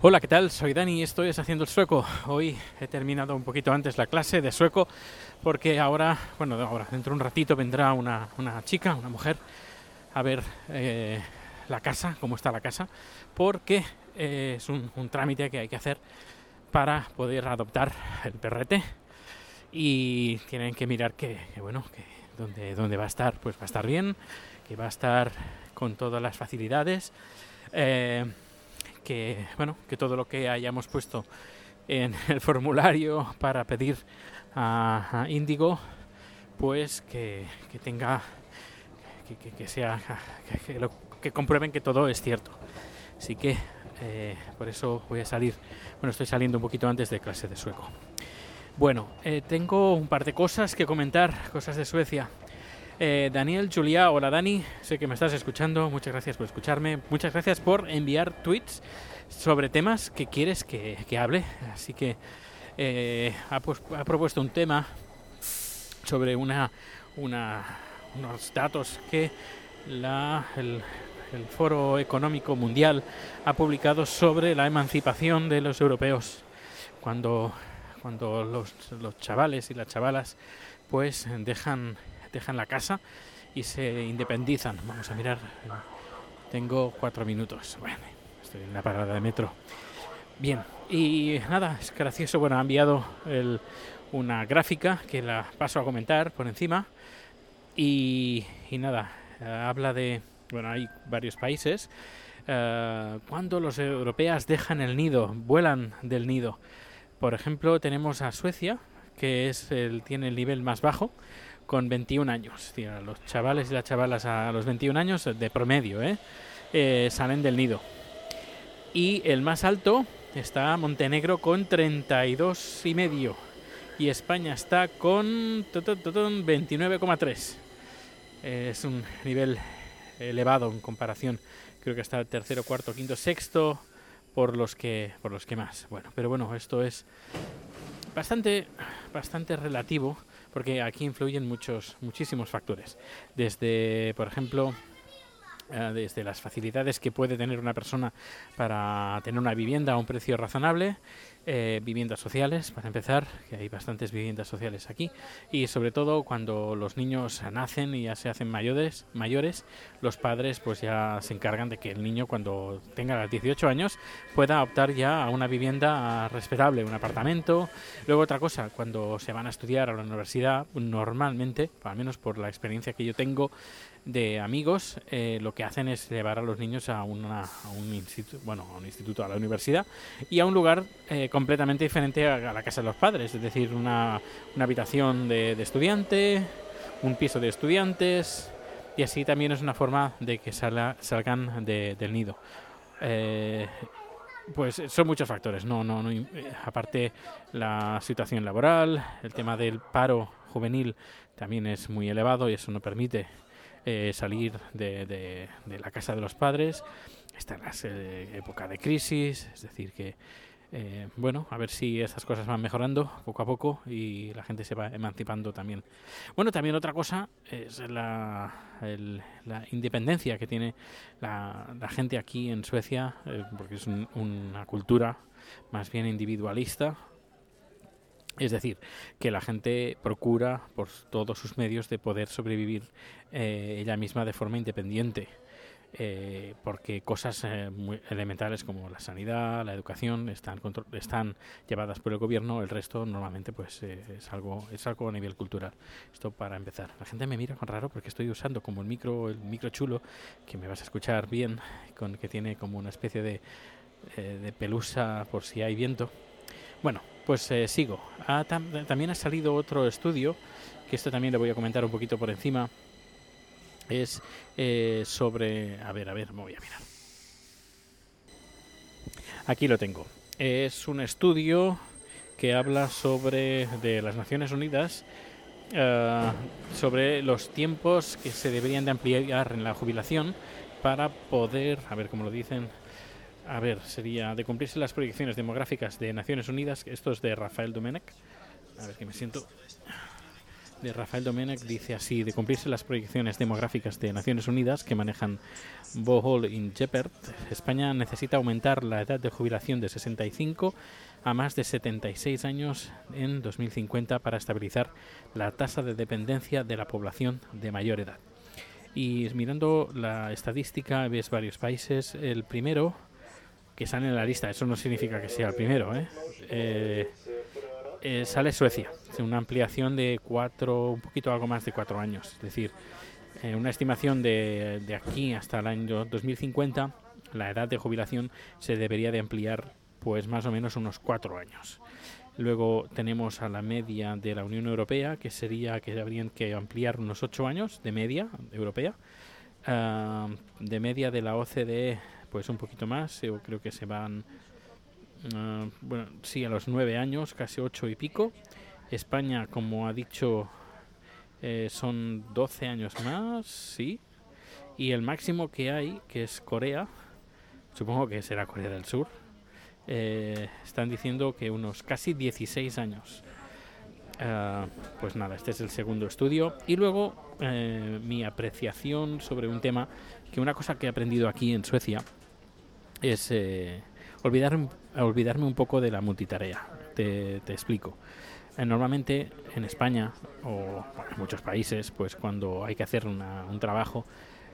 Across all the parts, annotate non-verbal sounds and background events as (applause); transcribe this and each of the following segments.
Hola, ¿qué tal? Soy Dani y esto es Haciendo el Sueco. Hoy he terminado un poquito antes la clase de sueco porque ahora, bueno, ahora dentro de un ratito vendrá una, una chica, una mujer, a ver eh, la casa, cómo está la casa, porque eh, es un trámite que hay que hacer para poder adoptar el perrete y tienen que mirar que, bueno, que donde, va a estar, pues va a estar bien, que va a estar con todas las facilidades. eh, que bueno que todo lo que hayamos puesto en (laughs) el formulario para pedir a, a Índigo pues que, que tenga que, sea que comprueben que todo es cierto así que eh, por eso voy a salir bueno estoy saliendo un poquito antes de clase de sueco bueno eh, tengo un par de cosas que comentar cosas de Suecia. Eh, Daniel, Julia, hola Dani, sé que me estás escuchando, muchas gracias por escucharme, muchas gracias por enviar tweets sobre temas que quieres que, que hable, así que eh, ha, pues- propuesto un tema sobre una, unos datos que el, el Foro Económico Mundial ha publicado sobre la emancipación de los europeos. Cuando, cuando los, los chavales y las chavalas pues dejan dejan la casa y se independizan. Vamos a mirar. Tengo cuatro minutos. Bueno, estoy en la parada de metro. Bien, y nada, es gracioso. Bueno, ha enviado el- una gráfica que la paso a comentar por encima. Y, y nada, habla de. Bueno, hay varios países. eh, cuando los europeas dejan el nido, vuelan del nido. Por ejemplo, tenemos a Suecia, que es el, tiene el nivel más bajo, con 21 años. Los chavales y las chavalas a los 21 años, de promedio, ¿eh? Eh, salen del nido. Y el más alto está Montenegro con 32 y medio. Y España está con tu, tu, tu, tu, 29,3. Eh, es un nivel elevado en comparación. Creo que está tercero, cuarto, quinto, sexto por los que por los que más. Bueno, pero bueno, esto es bastante bastante relativo porque aquí influyen muchos muchísimos factores. Desde, por ejemplo, eh, desde las facilidades que puede tener una persona para tener una vivienda a un precio razonable, eh, viviendas sociales, para empezar, que hay bastantes viviendas sociales aquí, y sobre todo cuando los niños nacen y ya se hacen mayores, mayores, los padres pues ya se encargan de que el niño cuando tenga los 18 años pueda optar ya a una vivienda respetable, un apartamento. Luego otra cosa, cuando se van a estudiar a la universidad, normalmente, al menos por la experiencia que yo tengo, de amigos eh, lo que hacen es llevar a los niños a, una, a un instituto, bueno, a un instituto, a la universidad y a un lugar eh, completamente diferente a, la casa de los padres, es decir, una, una habitación de, estudiante, un piso de estudiantes y así también es una forma de que salga, salgan de- del nido. Eh, pues son muchos factores, no, no, no, eh, aparte la situación laboral, el tema del paro juvenil también es muy elevado y eso no permite eh, salir de, de- la casa de los padres. Está en la época de crisis, es decir que eh, bueno, a ver si estas cosas van mejorando poco a poco y la gente se va emancipando también. Bueno, también otra cosa es la, independencia que tiene la, la gente aquí en Suecia, eh, porque es un- una cultura más bien individualista. Es decir, que la gente procura por todos sus medios de poder sobrevivir eh, ella misma de forma independiente. Eh, porque cosas eh, muy elementales como la sanidad, la educación están están llevadas por el gobierno, el resto normalmente pues eh, es algo es algo a nivel cultural. Esto para empezar. La gente me mira con raro porque estoy usando como el micro el micro chulo que me vas a escuchar bien, con que tiene como una especie de eh, pelusa por si hay viento. Bueno, pues eh, sigo. Ah, tam- también ha salido otro estudio, que esto también le voy a comentar un poquito por encima. Es eh, sobre... A ver, a ver, me voy a mirar. Aquí lo tengo. Es un estudio que habla sobre de las Naciones Unidas eh, sobre los tiempos que se deberían de ampliar en la jubilación para poder, a ver cómo lo dicen, a ver, sería de cumplirse las proyecciones demográficas de Naciones Unidas, esto es de Rafael Domenech, a ver que me siento, de Rafael Domenech dice así, de cumplirse las proyecciones demográficas de Naciones Unidas que manejan Bohol y Jeppert, España necesita aumentar la edad de jubilación de 65 a más de 76 años en 2050 para estabilizar la tasa de dependencia de la población de mayor edad. Y mirando la estadística ves varios países. El primero que sale en la lista, eso no significa que sea el primero, ¿eh? Eh, eh, sale Suecia, una ampliación de cuatro, un poquito algo más de cuatro años. Es decir, una estimación de, de aquí hasta el año 2050, la edad de jubilación se debería de ampliar pues más o menos unos cuatro años. Luego tenemos a la media de la Unión Europea, que sería que habrían que ampliar unos ocho años de media europea. Ah, de media de la OCDE, pues un poquito más, yo creo que se van, ah, bueno, sí, a los nueve años, casi ocho y pico. España, como ha dicho, eh, son 12 años más, sí. Y el máximo que hay, que es Corea, supongo que será Corea del Sur, eh, están diciendo que unos casi 16 años. Ah, pues nada, este es el segundo estudio. Y luego eh, mi apreciación sobre un tema que una cosa que he aprendido aquí en Suecia es eh, olvidar, olvidarme un poco de la multitarea. Te, explico. Normalmente en España o en muchos países, pues cuando hay que hacer un trabajo,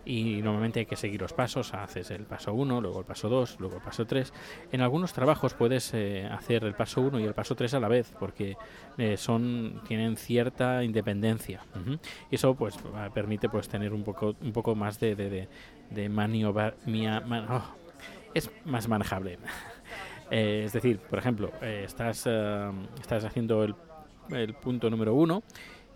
y normalmente hay que seguir los pasos, haces el paso 1, luego el paso 2, luego el paso 3. En algunos trabajos puedes eh, hacer el paso 1 y el paso 3 a la vez porque eh, son tienen cierta independencia. Y eso pues permite pues tener un poco un poco más de, de, de, maniobra, oh, es más manejable. (laughs) Eh, es decir, por ejemplo, estás, estás haciendo el, el punto número 1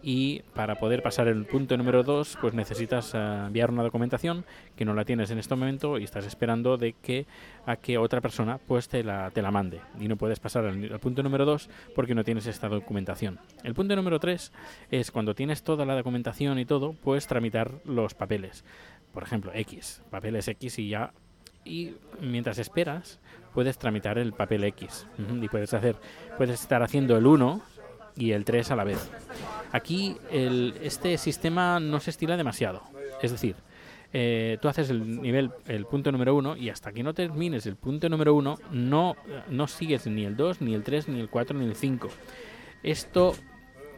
y para poder pasar el punto número 2 pues necesitas eh, enviar una documentación que no la tienes en este momento y estás esperando de que a que otra persona pues te la, te la mande y no puedes pasar al, punto número 2 porque no tienes esta documentación. El punto número 3 es cuando tienes toda la documentación y todo, puedes tramitar los papeles. Por ejemplo, X, papeles X y ya y mientras esperas puedes tramitar el papel X y puedes hacer puedes estar haciendo el 1 y el 3 a la vez. Aquí el, este sistema no se estila demasiado. Es decir, eh, tú haces el nivel, el punto número 1 y hasta que no termines el punto número 1 no, no sigues ni el 2, ni el 3, ni el 4, ni el 5. Esto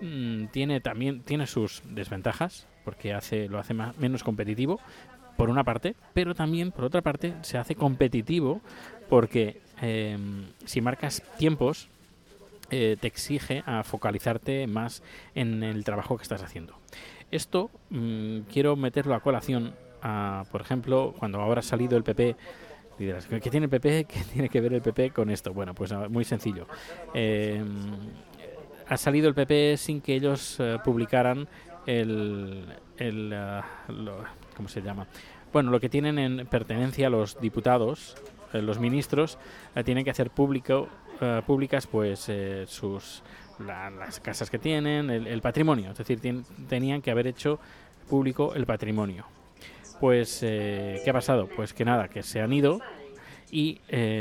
mm, tiene también tiene sus desventajas porque hace lo hace más, menos competitivo por una parte, pero también por otra parte se hace competitivo porque em, si marcas tiempos eh, te exige a focalizarte más en el trabajo que estás haciendo. Esto mm, quiero meterlo a colación, a, por ejemplo, cuando ahora ha salido el PP dirás, ¿qué tiene el PP? (laughs) ¿Qué tiene que ver el PP con esto? Bueno, pues ah, muy sencillo. Eh, ha salido el PP sin que ellos eh, publicaran el, el ah, ¿cómo se llama? Bueno, lo que tienen en pertenencia los diputados, los ministros, tienen que hacer público eh, públicas pues eh, sus las casas que tienen, el, patrimonio, es decir, tenían que haber hecho público el patrimonio. Pues, eh, ¿qué ha pasado? Pues que nada, que se han ido y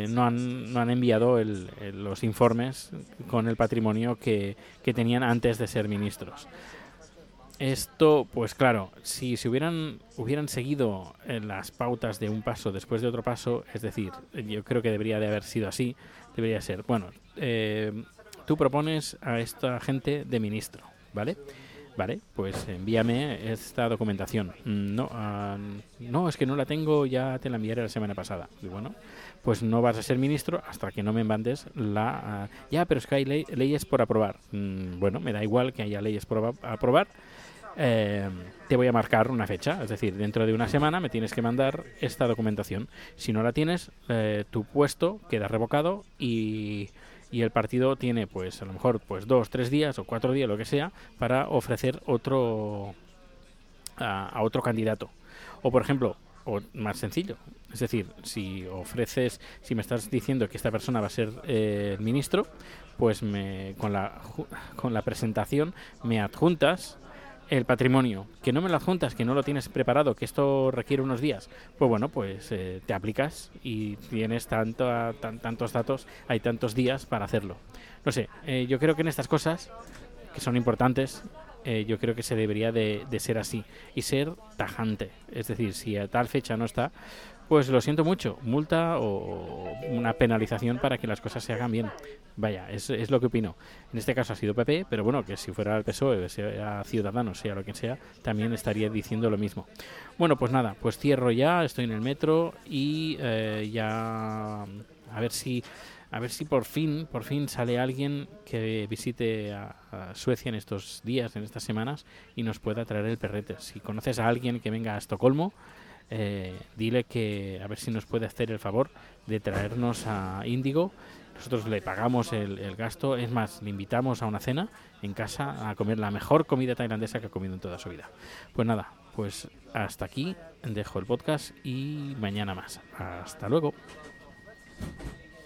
no, han, no han enviado los informes con el patrimonio que, que tenían antes de ser ministros. Esto, pues claro, si se hubieran, hubieran seguido las pautas de un paso después de otro paso, es decir, yo creo que debería de haber sido así, debería ser, bueno, eh, tú propones a esta gente de ministro, ¿vale? Vale, pues envíame esta documentación. Mm, no, ah, no, es que no la tengo, ya te la enviaré la semana pasada. Y bueno, pues no vas a ser ministro hasta que no me mandes la... Ah, ya, pero es que hay leyes por aprobar. Mm, bueno, me da igual que haya leyes por aprobar. Eh, te voy a marcar una fecha, es decir, dentro de una semana me tienes que mandar esta documentación. Si no la tienes, eh, tu puesto queda revocado y, y, el partido tiene, pues, a lo mejor, pues dos, tres días o cuatro días, lo que sea, para ofrecer otro a, otro candidato. O, por ejemplo, o más sencillo, es decir, si ofreces, si me estás diciendo que esta persona va a ser eh, ministro, pues me, con, la, con la presentación me adjuntas el patrimonio, que no me lo adjuntas, que no lo tienes preparado, que esto requiere unos días, pues bueno, pues eh, te aplicas y tienes tanto, tantos datos, hay tantos días para hacerlo. No sé, eh, yo creo que en estas cosas, que son importantes, eh, yo creo que se debería de, de ser así y ser tajante. Es decir, si a tal fecha no está, pues lo siento mucho, multa o una penalización para que las cosas se hagan bien. Vaya, es, es lo que opino. En este caso ha sido PP, pero bueno, que si fuera el PSOE, sea Ciudadanos, sea lo que sea, también estaría diciendo lo mismo. Bueno, pues nada, pues cierro ya, estoy en el metro y eh, ya a ver si a ver si por fin, por fin sale alguien que visite a, a, Suecia en estos días, en estas semanas, y nos pueda traer el perrete. Si conoces a alguien que venga a Estocolmo, eh, dile que a ver si nos puede hacer el favor de traernos a Índigo. Nosotros le pagamos el, el, gasto, es más, le invitamos a una cena en casa a comer la mejor comida tailandesa que ha comido en toda su vida. Pues nada, pues hasta aquí dejo el podcast y mañana más. Hasta luego.